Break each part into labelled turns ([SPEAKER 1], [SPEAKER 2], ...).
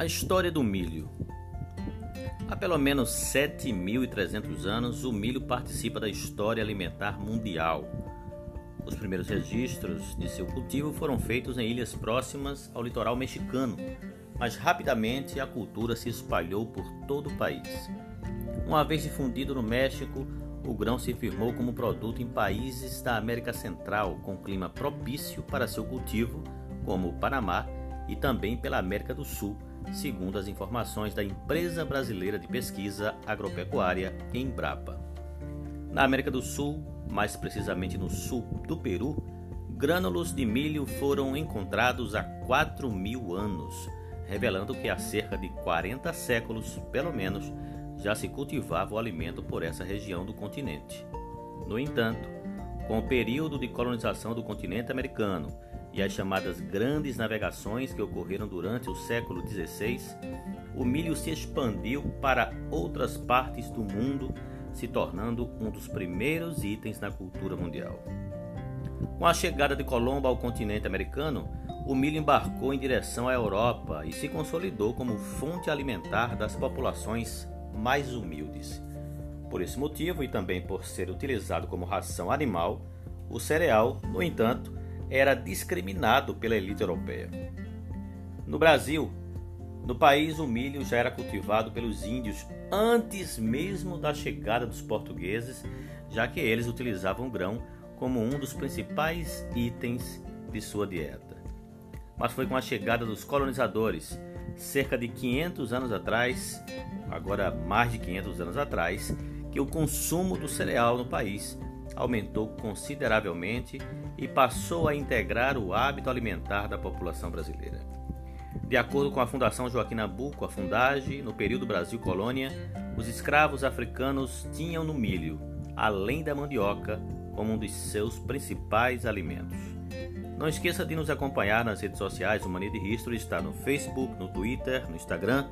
[SPEAKER 1] A história do milho. Há pelo menos 7.300 anos, o milho participa da história alimentar mundial. Os primeiros registros de seu cultivo foram feitos em ilhas próximas ao litoral mexicano, mas rapidamente a cultura se espalhou por todo o país. Uma vez difundido no México, o grão se firmou como produto em países da América Central com clima propício para seu cultivo, como o Panamá, e também pela América do Sul, segundo as informações da Empresa Brasileira de Pesquisa Agropecuária, Embrapa. Na América do Sul, mais precisamente no sul do Peru, grânulos de milho foram encontrados há 4 mil anos, revelando que há cerca de 40 séculos, pelo menos, já se cultivava o alimento por essa região do continente. No entanto, com o período de colonização do continente americano e as chamadas grandes navegações que ocorreram durante o século XVI, o milho se expandiu para outras partes do mundo, se tornando um dos primeiros itens na cultura mundial. Com a chegada de Colombo ao continente americano, o milho embarcou em direção à Europa e se consolidou como fonte alimentar das populações mais humildes. Por esse motivo e também por ser utilizado como ração animal, o cereal, no entanto, era discriminado pela elite europeia. No Brasil, no país, o milho já era cultivado pelos índios antes mesmo da chegada dos portugueses, já que eles utilizavam o grão como um dos principais itens de sua dieta. Mas foi com a chegada dos colonizadores, cerca de 500 anos atrás, agora mais de 500 anos atrás, que o consumo do cereal no país aumentou consideravelmente e passou a integrar o hábito alimentar da população brasileira. De acordo com a Fundação Joaquim Nabuco, a Fundage, no período Brasil Colônia, os escravos africanos tinham no milho, além da mandioca, como um dos seus principais alimentos. Não esqueça de nos acompanhar nas redes sociais. O Mania de History está no Facebook, no Twitter, no Instagram.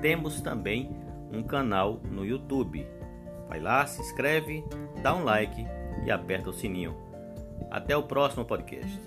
[SPEAKER 1] Temos também um canal no YouTube. Vai lá, se inscreve, dá um like e aperta o sininho. Até o próximo podcast.